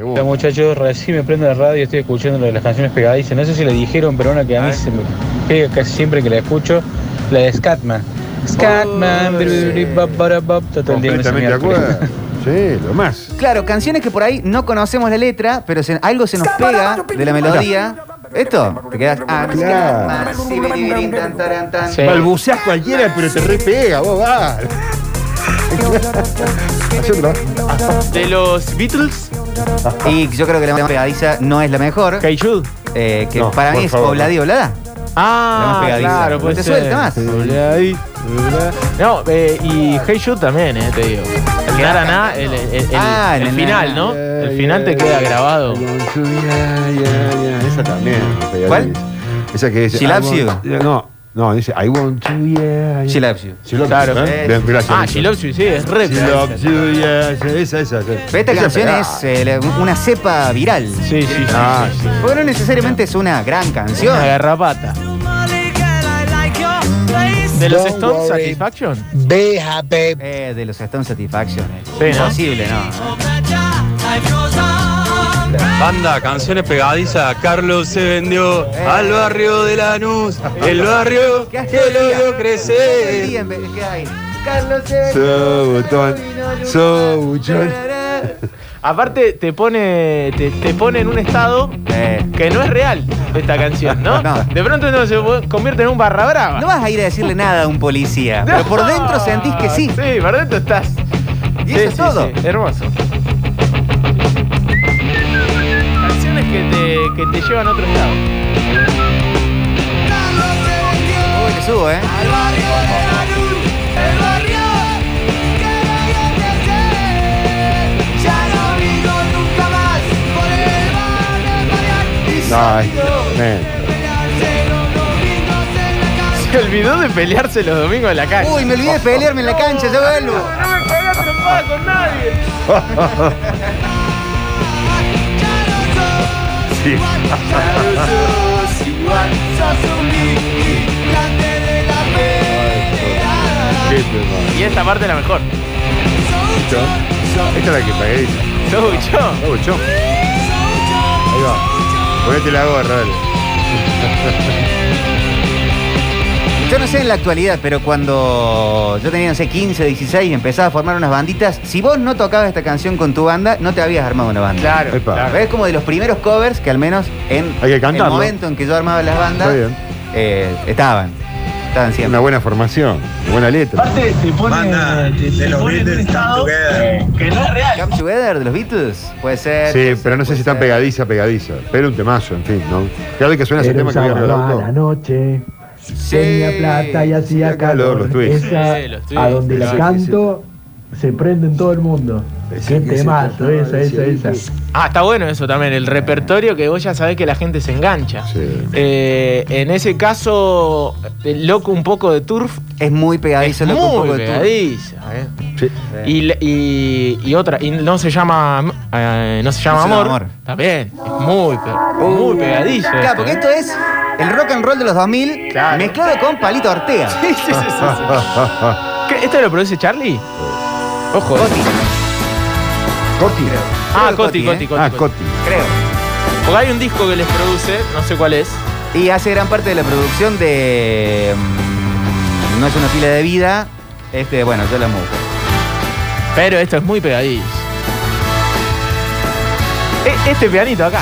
Hola muchachos, recién me prendo la radio y estoy escuchando las canciones pegadizas. No sé si le dijeron, pero una que a mí se me pega casi siempre que la escucho, la de Scatman. Scatman, Oh, todo el día ese Completamente de acuerdo. Sí, lo más. Claro, canciones que por ahí no conocemos la letra, pero se- algo se nos pega de la melodía. ¿Esto? Te quedas. Ah, Claro. sí, biribirín, tan, taran, tan. Sí. Balbuceás cualquiera, pero te repega, vos vas. Hace otro. De los Beatles, Y yo creo que la más pegadiza no es la mejor. Hey Jude. eh, que No, para por mí es favor, Obladi no. Oblada. La más Ah, pegadiza. claro, ¿No puede te suelta más? No, eh, y Hey Jude también, eh, te digo. El Naraná, el, el- el- Ah, el en el final. ¿no? El final te queda grabado. Esa también. ¿Cuál? Esa que dice. No, no, dice I want to, yeah. She loves you. She loves Claro. you, ¿eh? Bien, gracias. Ah, She Loves You, sí, es re She loves you, yeah. Esa, esa. esa. Pero esta Esa canción pegada. es eh, la- una cepa viral. Sí, sí, sí. Ah, sí. Porque no necesariamente es una gran canción. Una garrapata. ¿De los Stones Satisfaction? Be happy. Eh, de los Stone Satisfaction. eh. Sí, ¿no? Imposible, ¿no? Banda, canciones pegadizas. Carlos se vendió Eh. al barrio de Lanús. El barrio ¿Qué que lo vio crecer. ¿Qué hay? Carlos se- So botón, so buchón. Aparte, te pone, te, te pone en un estado Eh, que no es real esta canción, ¿no? No. De pronto no, se convierte en un barra brava. no vas a ir a decirle nada a un policía, pero por dentro sentís que sí. Sí, por dentro estás. Y Sí, eso es sí, todo. sí, hermoso. Que te, que te llevan a otro estado. Uy, le subo, ¿eh? Ay, man. Se olvidó de pelearse los domingos en la calle. Uy, me olvidé de pelearme en la cancha, ya vuelvo. No me cagas trompada con nadie. Sí. Y esta parte es la mejor. Esta es la que pagué. Oh, buchón. Ahí va. Ponete la gorra, dale. Yo no sé en la actualidad, pero cuando yo tenía, no sé, 15, 16 y empezaba a formar unas banditas, si vos no tocabas esta canción con tu banda, no te habías armado una banda. Claro, Epa. claro. Es como de los primeros covers que al menos en Hay que el momento en que yo armaba las bandas, Está bien. eh, estaban. Estaban siempre. Una buena formación, buena letra. Aparte, te pone, Banda te, de te los pone en un Beatles, estado Come Together. que no es real. Come Together de los Beatles, puede ser. Sí, pero no sé si están ser. pegadiza, pegadiza. Pero un temazo, en fin, ¿no? Cada vez que suena ese Era tema que voy a sábado regalar la noche, tenía plata y hacía calor, calor. los tweets. Esa, Sí, los tweets, a donde la canto, se prende en todo el mundo. Qué temazo, esa, esa, esa. Ah, está bueno eso también, el repertorio que vos ya sabés que la gente se engancha. Sí. Eh, en ese caso, el loco un poco de turf Es muy pegadizo, es loco, un muy poco de tu- pegadiza. eh. Sí. Y, y, y otra, y no se llama eh, no se llama No amor. Amor. También, es muy, pe- muy pegadizo. Claro, esto, porque eh. esto es el rock and roll de los 2000 Claro. mezclado con Palito Ortega. Sí, sí, sí, sí, sí. ¿Qué, ¿Esto lo produce Charlie? Ojo. eh. Coti, Coti. Ah, Creo que Coti, Coti, Coti, ¿eh? Coti. Ah, Coti. Coti. creo. Porque hay un disco que les produce, no sé cuál es. Y hace gran parte de la producción de. mm, no es una fila de vida. Este, bueno, yo la mujer. Pero esto es muy pegadizo. E- Este pianito acá.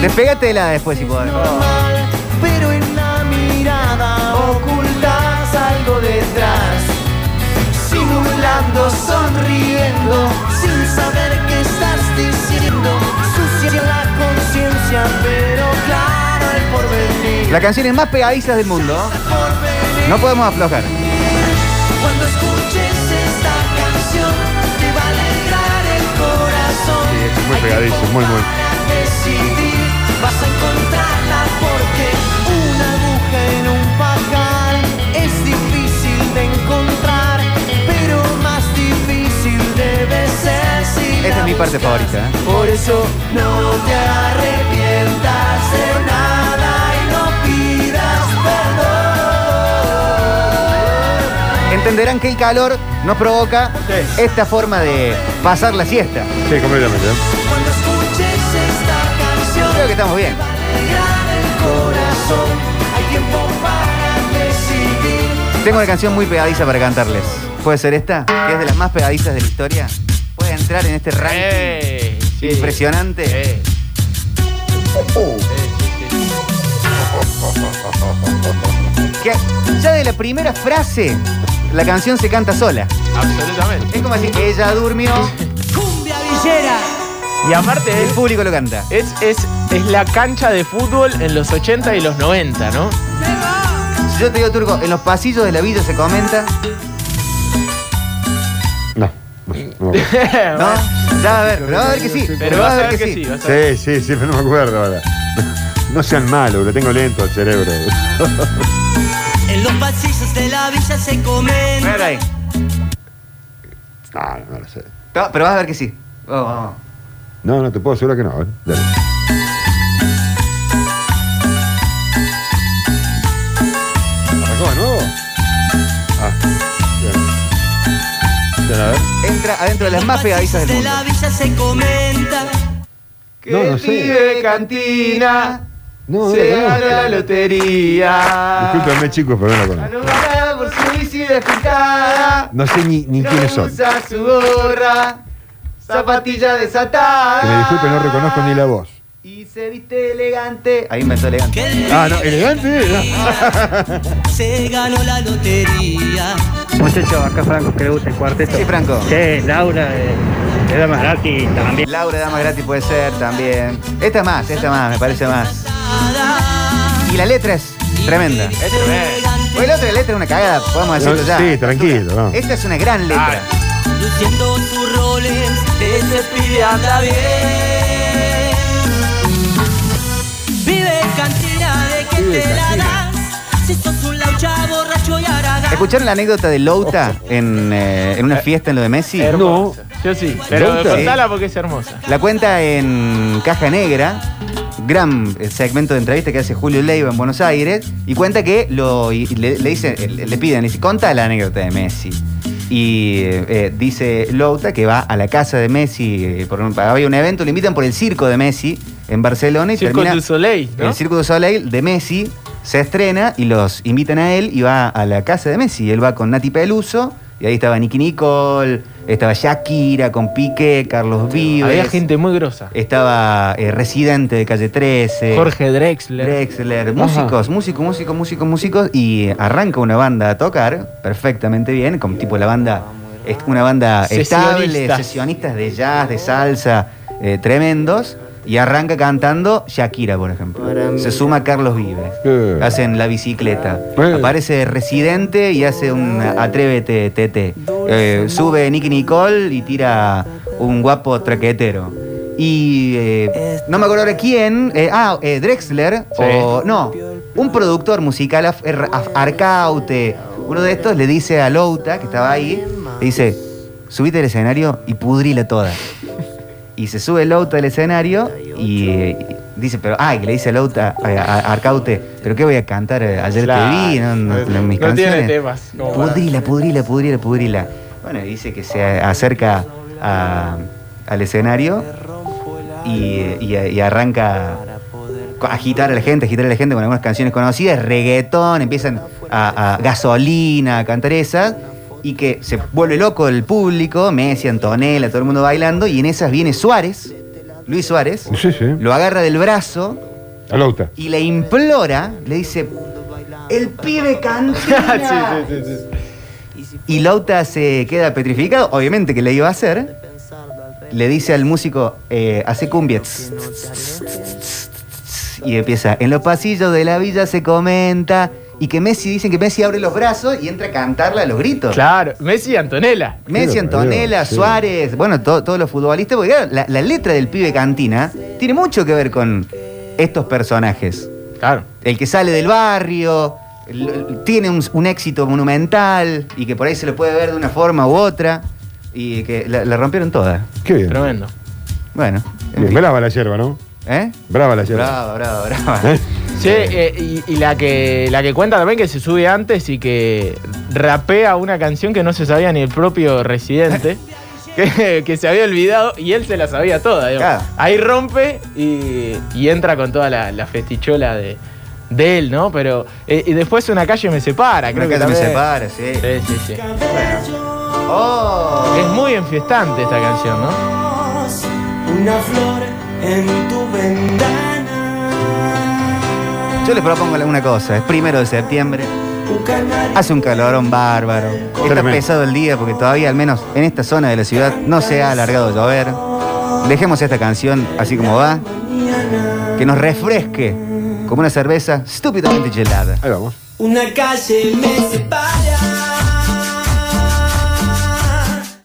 Casi Despégatela después si podés. normal, pero en la mirada ocultas algo detrás. Simulando, sonriendo, sin saber qué estás diciendo. Sucia la conciencia, pero claro el porvenir. Las canciones más pegadizas del mundo. No podemos aflojar. Cuando escuches esta canción, te va a alegrar el corazón. Sí, es muy pegadizo, muy, muy. Parte favorita. ¿eh? Por eso no te arrepientas de nada y no pidas perdón. entenderán que el calor nos provoca Sí. esta forma de pasar la siesta. Sí, completamente. Cuando escuches esta canción, Creo que estamos bien. alegrará el corazón. Hay tiempo para decidir. Tengo una canción muy pegadiza para cantarles. ¿Puede ser esta? Que es de las más pegadizas de la historia. ¿Puede entrar en este ranking sí. impresionante? Que ya de la primera frase, la canción se canta sola. Absolutamente. Es como decir, ella durmió, Cumbia villera. Y aparte el es, público lo canta. es, es, es la cancha de fútbol en los 80 y los 90, ¿no? Si yo te digo, Turco, en los pasillos de la villa se comenta. no, no. ¿no? Ya va a ver, pero va a ver que sí. Pero vas a ver que sí. vas a ver. Sí, sí, sí, pero no me acuerdo ahora. No sean malos, lo tengo lento el cerebro. En los pasillos de la villa se comen. Mira ahí. No, no lo sé. No, pero vas a ver que sí. Vamos, vamos. No, no te puedo asegurar que no. ¿eh? Dale. Entra adentro de las más pegadizas del de mundo. la se comenta. No, no sé. Cantina, No, se no, no. gana la lotería. Discúlpenme, chicos, pero no lo conozco. Por su bici despintada. No sé ni, ni quiénes son. Usa su gorra, zapatilla desatada. Que me disculpen, no reconozco ni la voz. Y se viste elegante. Ahí inventó elegante. Que el Ah, no, elegante. se ganó la lotería. Muchachos, acá Franco que le gusta el cuarteto. Sí, Franco. Sí, Laura de, de Damas Gratis también. Laura Dama Gratis puede ser también. Esta más, esta más, me parece más. Y la letra es tremenda. Es tremendo. Pues la otra letra es una cagada, podemos decirlo No, ya. sí, tranquilo, no. Esta es una gran letra. Luciendo sus roles, ese pibe anda bien. Vive cantina de que te la cantina. ¿Escucharon la anécdota de Louta en, eh, en una fiesta en lo de Messi? Hermosa. Yo sí. Pero ¿Louta? contala porque es hermosa. La cuenta en Caja Negra, gran eh, segmento de entrevista que hace Julio Leiva en Buenos Aires, y cuenta que lo, y le, le dicen- le, piden, le dice, conta la anécdota de Messi. Y eh, dice Louta que va a la casa de Messi, eh, por un- había un evento, le invitan por el circo de Messi en Barcelona y Circo termina du Soleil, ¿no? el Circo du Soleil de Messi se estrena y los invitan a él y va a la casa de Messi. Él va con Nati Peluso y ahí estaba Nicky Nicole, estaba Shakira con Piqué, Carlos Vives. Había gente muy grosa. Estaba eh, Residente de Calle 13. Jorge Drexler. Drexler, músicos, músicos, músicos, músicos, músicos, y arranca una banda a tocar perfectamente bien, como tipo la banda, es una banda estable, Sesionistas. sesionistas de jazz, de salsa, eh, tremendos, y arranca cantando Shakira, por ejemplo. Se suma Carlos Vives. Eh. Hacen la bicicleta. Eh. Aparece Residente y hace un Atrévete TT. Eh, sube Nicky Nicole y tira un guapo traquetero. Y eh, no me acuerdo ahora quién. eh, ah, eh, Drexler. Sí. O. No, un productor musical, Af- Er- Af- Arcaute. Uno de estos le dice a Louta, que estaba ahí, le dice: Subite al escenario y pudrila toda. Y se sube Louta al escenario y, eh, dice, pero, ay, que le dice a Louta, a, a- Arcaute, ¿pero qué voy a cantar? Eh, Ayer Claro. te vi, no, no, No mis tiene canciones. temas como para- Pudrila, pudrila, pudrila, pudrila. Bueno, y dice que se acerca a- al escenario y, y- y arranca a agitar a la gente, agitar a la gente con algunas canciones conocidas, reggaetón, empiezan a, a gasolina, a cantar esas, y que se vuelve loco el público, Messi, Antonella, todo el mundo bailando, y en esas viene Suárez, Luis Suárez, Sí, sí. lo agarra del brazo y le implora, le dice, el pibe cantina. Sí, sí. Y Lauta se queda petrificado, obviamente que le iba a hacer. Le dice al músico, eh, hace cumbia. tss, tss, tss, tss, tss, Y empieza, en los pasillos de la villa se comenta. Y que Messi, dicen que Messi abre los brazos y entra a cantarla a los gritos. Claro, Messi y Antonella. Messi, Antonella, sí. Suárez, bueno, to- todos los futbolistas, porque claro, la, la letra del pibe cantina tiene mucho que ver con estos personajes. Claro. El que sale del barrio, tiene un, un éxito monumental y que por ahí se lo puede ver de una forma u otra y que la, la rompieron toda. Qué bien. Tremendo. Bueno, en Bien, fin. brava la yerba, ¿no? ¿Eh? Brava la yerba. Brava, brava, brava. Sí, eh, y, y la que la que cuenta también que se sube antes y que rapea una canción que no se sabía ni el propio residente. Que, que se había olvidado y él se la sabía toda. Claro. Ahí rompe y, y entra con toda la, la festichola de, de él, ¿no? Pero. eh, y después una calle me separa, creo Una que calle me también. separa, sí. Sí, sí, sí. Oh. Es muy enfiestante esta canción, ¿no? Una flor en tu ventana. Yo les propongo una cosa, es primero de septiembre, hace un calorón bárbaro, está Tremendo. pesado el día porque todavía al menos en esta zona de la ciudad no se ha alargado a llover. Dejemos esta canción así como va, que nos refresque como una cerveza estúpidamente gelada. Ahí vamos. Una calle me separa.